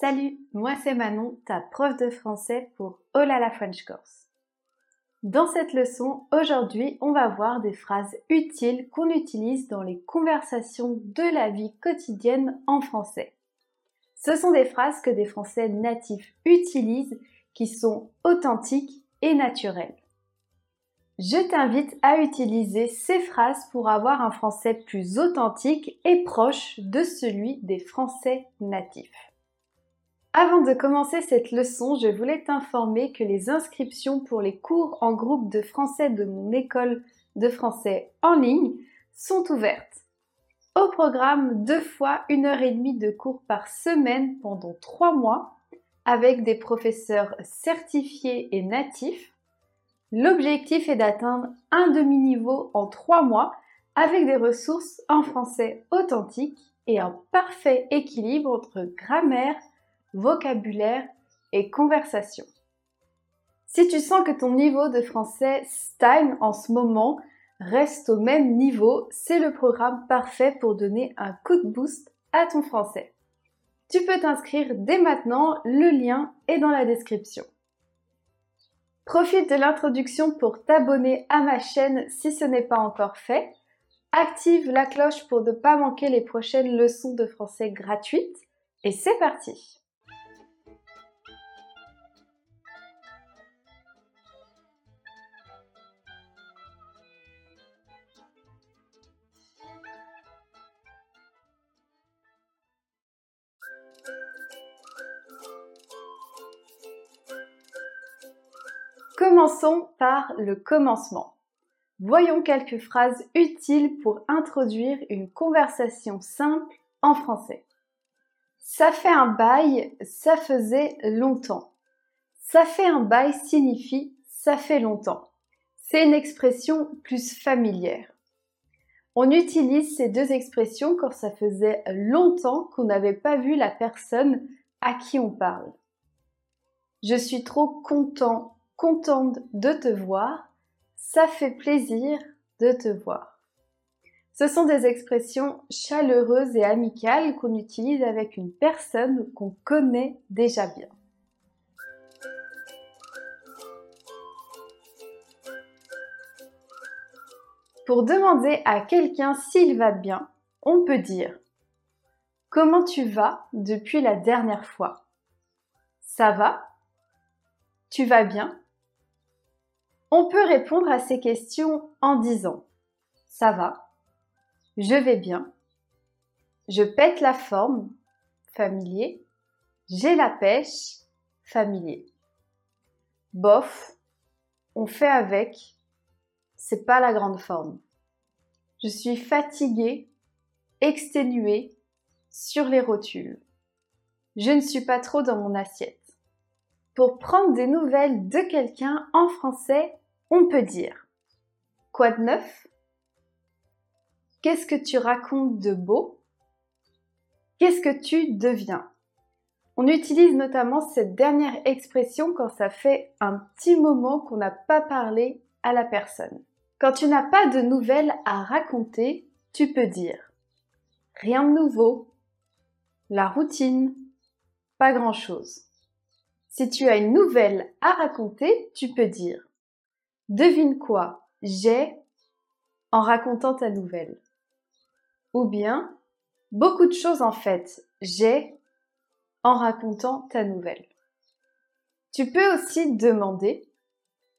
Salut, moi c'est Manon, ta prof de français pour Oh la la French Course. Dans cette leçon, aujourd'hui, on va voir des phrases utiles qu'on utilise dans les conversations de la vie quotidienne en français. Ce sont des phrases que des Français natifs utilisent qui sont authentiques et naturelles. Je t'invite à utiliser ces phrases pour avoir un français plus authentique et proche de celui des Français natifs. Avant de commencer cette leçon, je voulais t'informer que les inscriptions pour les cours en groupe de français de mon école de français en ligne sont ouvertes. Au programme, deux fois une heure et demie de cours par semaine pendant trois mois avec des professeurs certifiés et natifs. L'objectif est d'atteindre un demi-niveau en trois mois avec des ressources en français authentique et un parfait équilibre entre grammaire, vocabulaire et conversation. Si tu sens que ton niveau de français stagne en ce moment, reste au même niveau, c'est le programme parfait pour donner un coup de boost à ton français. Tu peux t'inscrire dès maintenant, le lien est dans la description. Profite de l'introduction pour t'abonner à ma chaîne si ce n'est pas encore fait. Active la cloche pour ne pas manquer les prochaines leçons de français gratuites. Et c'est parti Commençons par le commencement. Voyons quelques phrases utiles pour introduire une conversation simple en français. Ça fait un bail, ça faisait longtemps. Ça fait un bail signifie ça fait longtemps. C'est une expression plus familière. On utilise ces deux expressions quand ça faisait longtemps qu'on n'avait pas vu la personne à qui on parle. Je suis trop content contente de te voir, ça fait plaisir de te voir. Ce sont des expressions chaleureuses et amicales qu'on utilise avec une personne qu'on connaît déjà bien. Pour demander à quelqu'un s'il va bien, on peut dire Comment tu vas depuis la dernière fois? Ça va? Tu vas bien? On peut répondre à ces questions en disant Ça va, je vais bien, je pète la forme, familier, j'ai la pêche, familier. Bof, on fait avec, c'est pas la grande forme. Je suis fatiguée, exténuée, sur les rotules. Je ne suis pas trop dans mon assiette. Pour prendre des nouvelles de quelqu'un en français, on peut dire Quoi de neuf? Qu'est-ce que tu racontes de beau? Qu'est-ce que tu deviens? On utilise notamment cette dernière expression quand ça fait un petit moment qu'on n'a pas parlé à la personne. Quand tu n'as pas de nouvelles à raconter, tu peux dire Rien de nouveau, la routine, pas grand-chose. Si tu as une nouvelle à raconter, tu peux dire Devine quoi J'ai en racontant ta nouvelle. Ou bien Beaucoup de choses en fait. J'ai en racontant ta nouvelle. Tu peux aussi demander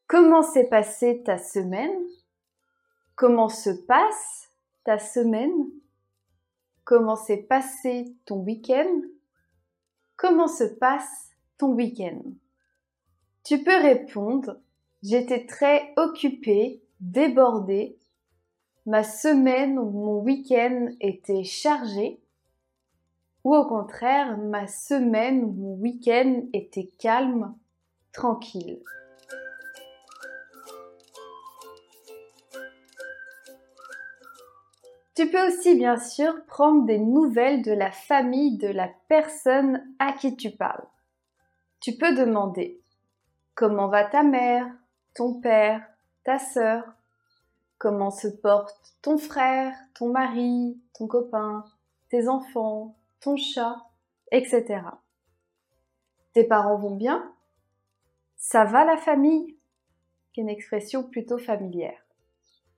Comment s'est passée ta semaine? Comment se passe ta semaine? Comment s'est passé ton week-end? Comment se passe ton week-end? Tu peux répondre J'étais très occupée, débordée. Ma semaine ou mon week-end était chargé. Ou au contraire, ma semaine ou mon week-end était calme, tranquille. Tu peux aussi bien sûr prendre des nouvelles de la famille de la personne à qui tu parles. Tu peux demander Comment va ta mère? Ton père, ta sœur, comment se porte ton frère, ton mari, ton copain, tes enfants, ton chat, etc. Tes parents vont bien? Ça va la famille? Qui est une expression plutôt familière.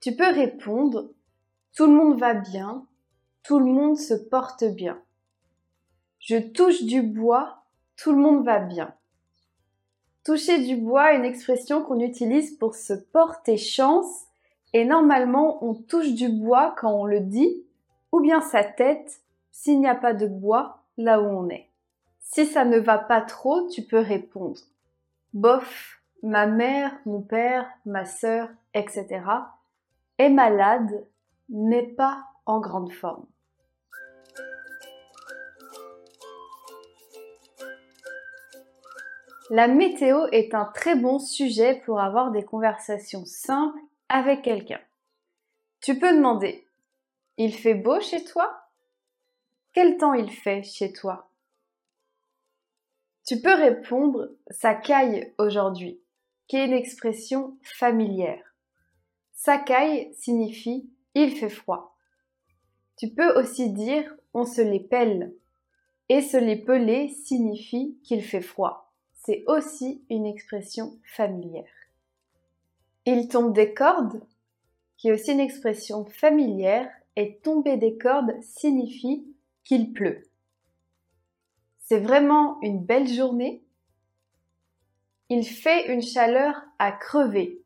Tu peux répondre Tout le monde va bien, tout le monde se porte bien. Je touche du bois, tout le monde va bien. Toucher du bois est une expression qu'on utilise pour se porter chance et normalement on touche du bois quand on le dit ou bien sa tête s'il n'y a pas de bois là où on est. Si ça ne va pas trop, tu peux répondre bof, ma mère, mon père, ma sœur, etc. est malade, n'est pas en grande forme. La météo est un très bon sujet pour avoir des conversations simples avec quelqu'un. Tu peux demander Il fait beau chez toi? Quel temps il fait chez toi? Tu peux répondre Ça caille aujourd'hui, qui est une expression familière. Ça caille signifie il fait froid. Tu peux aussi dire on se les pèle et se les peler signifie qu'il fait froid c'est aussi une expression familière. Il tombe des cordes, qui est aussi une expression familière, et tomber des cordes signifie qu'il pleut. C'est vraiment une belle journée. Il fait une chaleur à crever.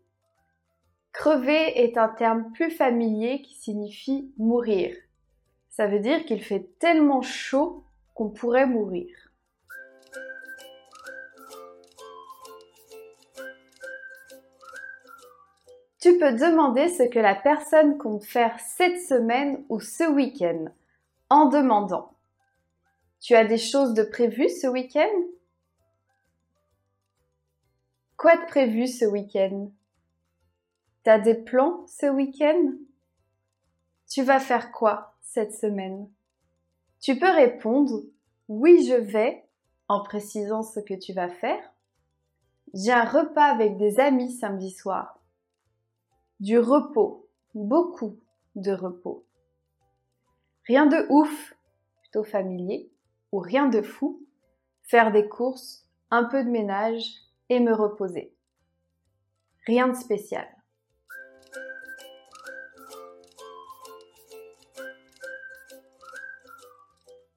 Crever est un terme plus familier qui signifie mourir. Ça veut dire qu'il fait tellement chaud qu'on pourrait mourir. Tu peux demander ce que la personne compte faire cette semaine ou ce week-end en demandant. Tu as des choses de prévues ce week-end? Quoi de prévu ce week-end? T'as des plans ce week-end? Tu vas faire quoi cette semaine? Tu peux répondre Oui, je vais en précisant ce que tu vas faire. J'ai un repas avec des amis samedi soir du repos, beaucoup de repos. Rien de ouf, plutôt familier, ou rien de fou, faire des courses, un peu de ménage et me reposer. Rien de spécial.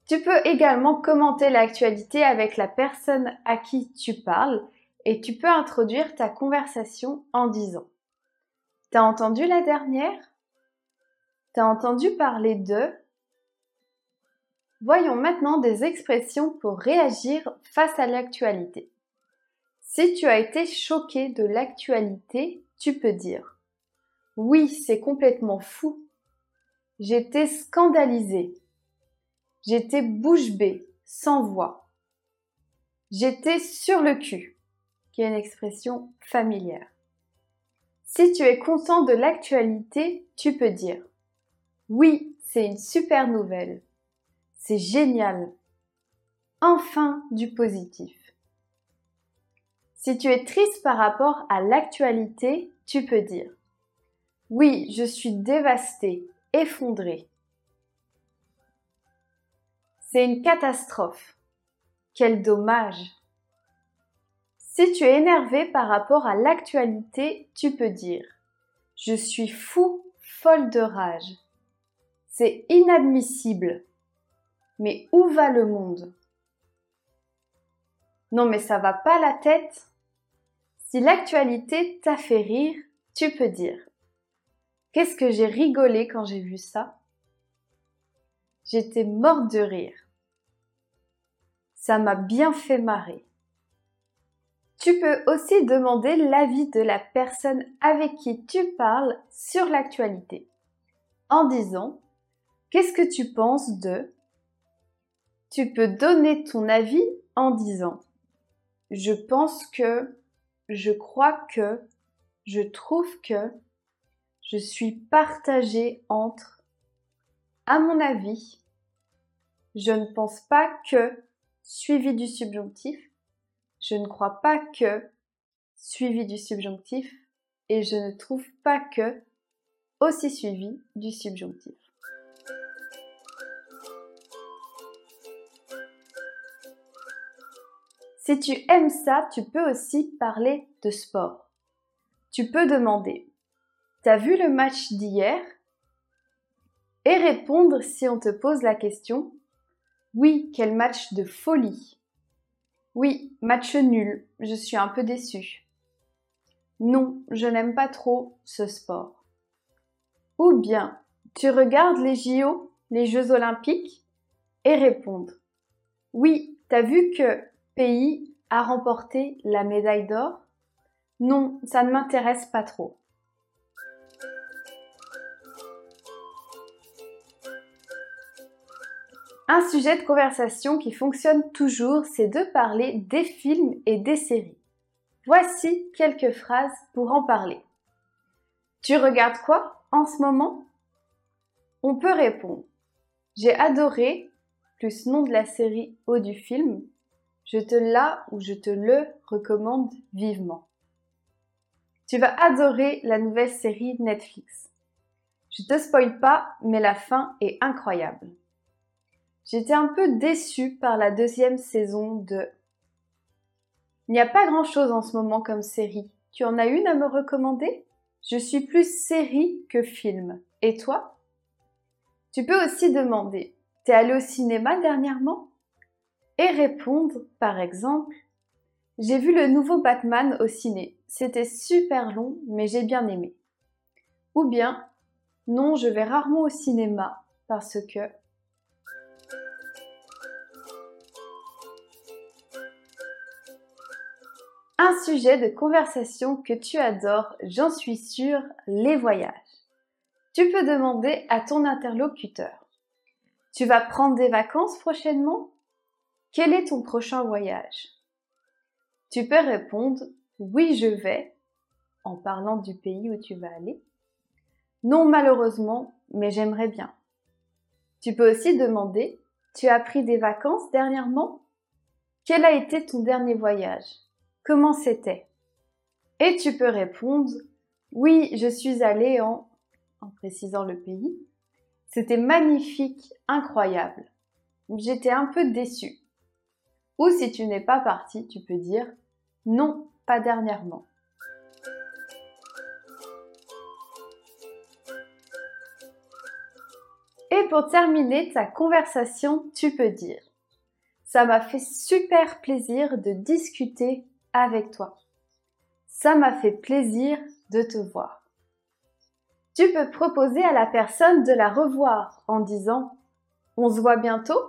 Tu peux également commenter l'actualité avec la personne à qui tu parles et tu peux introduire ta conversation en disant T'as entendu la dernière? T'as entendu parler de? Voyons maintenant des expressions pour réagir face à l'actualité. Si tu as été choqué de l'actualité, tu peux dire Oui, c'est complètement fou. J'étais scandalisé. J'étais bouche bée, sans voix. J'étais sur le cul, qui est une expression familière. Si tu es content de l'actualité, tu peux dire Oui, c'est une super nouvelle. C'est génial. Enfin du positif. Si tu es triste par rapport à l'actualité, tu peux dire Oui, je suis dévastée, effondrée. C'est une catastrophe. Quel dommage. Si tu es énervé par rapport à l'actualité, tu peux dire Je suis fou, folle de rage. C'est inadmissible. Mais où va le monde? Non mais ça va pas la tête Si l'actualité t'a fait rire, tu peux dire Qu'est-ce que j'ai rigolé quand j'ai vu ça? J'étais morte de rire. Ça m'a bien fait marrer. Tu peux aussi demander l'avis de la personne avec qui tu parles sur l'actualité. En disant Qu'est-ce que tu penses de? Tu peux donner ton avis en disant Je pense que, je crois que, je trouve que, je suis partagée entre, à mon avis, je ne pense pas que, suivi du subjonctif, je ne crois pas que suivi du subjonctif et je ne trouve pas que aussi suivi du subjonctif. Si tu aimes ça, tu peux aussi parler de sport. Tu peux demander T'as vu le match d'hier? Et répondre si on te pose la question Oui, quel match de folie Oui, match nul, je suis un peu déçu. Non, je n'aime pas trop ce sport. Ou bien, tu regardes les JO, les Jeux olympiques, et répondre Oui, t'as vu que pays a remporté la médaille d'or? Non, ça ne m'intéresse pas trop. Un sujet de conversation qui fonctionne toujours, c'est de parler des films et des séries. Voici quelques phrases pour en parler. Tu regardes quoi en ce moment? On peut répondre J'ai adoré, plus nom de la série ou du film, je te la ou je te le recommande vivement. Tu vas adorer la nouvelle série Netflix. Je te spoil pas, mais la fin est incroyable. J'étais un peu déçue par la deuxième saison de... Il n'y a pas grand-chose en ce moment comme série. Tu en as une à me recommander? Je suis plus série que film. Et toi? Tu peux aussi demander T'es allé au cinéma dernièrement? Et répondre, par exemple, J'ai vu le nouveau Batman au ciné. C'était super long, mais j'ai bien aimé. Ou bien, Non, je vais rarement au cinéma parce que... Un sujet de conversation que tu adores, j'en suis sûre, les voyages. Tu peux demander à ton interlocuteur. Tu vas prendre des vacances prochainement? Quel est ton prochain voyage? Tu peux répondre oui, je vais en parlant du pays où tu vas aller. Non, malheureusement, mais j'aimerais bien. Tu peux aussi demander tu as pris des vacances dernièrement? Quel a été ton dernier voyage? Comment c'était? Et tu peux répondre oui, je suis allée en en précisant le pays. C'était magnifique, incroyable. J'étais un peu déçue. Ou si tu n'es pas parti, tu peux dire non, pas dernièrement. Et pour terminer ta conversation, tu peux dire Ça m'a fait super plaisir de discuter avec toi. Ça m'a fait plaisir de te voir. Tu peux proposer à la personne de la revoir en disant On se voit bientôt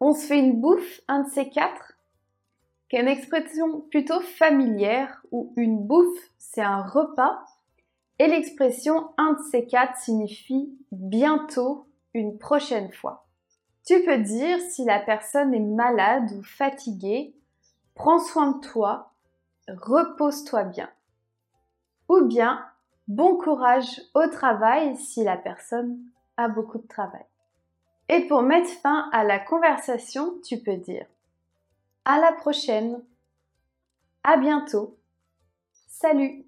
on se fait une bouffe, un de ces quatre, qui est une expression plutôt familière où une bouffe, c'est un repas, et l'expression un de ces quatre signifie bientôt, une prochaine fois. Tu peux dire si la personne est malade ou fatiguée, prends soin de toi, repose-toi bien. Ou bien, bon courage au travail si la personne a beaucoup de travail. Et pour mettre fin à la conversation, tu peux dire à la prochaine, à bientôt, salut.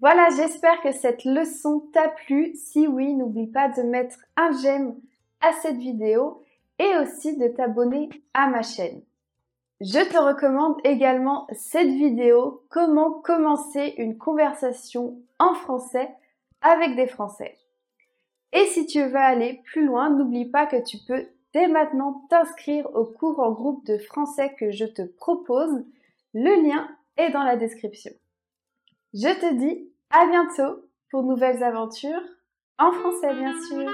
Voilà, j'espère que cette leçon t'a plu. Si oui, n'oublie pas de mettre un j'aime à cette vidéo et aussi de t'abonner à ma chaîne. Je te recommande également cette vidéo Comment commencer une conversation en français avec des Français. Et si tu veux aller plus loin, n'oublie pas que tu peux dès maintenant t'inscrire au cours en groupe de français que je te propose. Le lien est dans la description. Je te dis à bientôt pour nouvelles aventures en français bien sûr.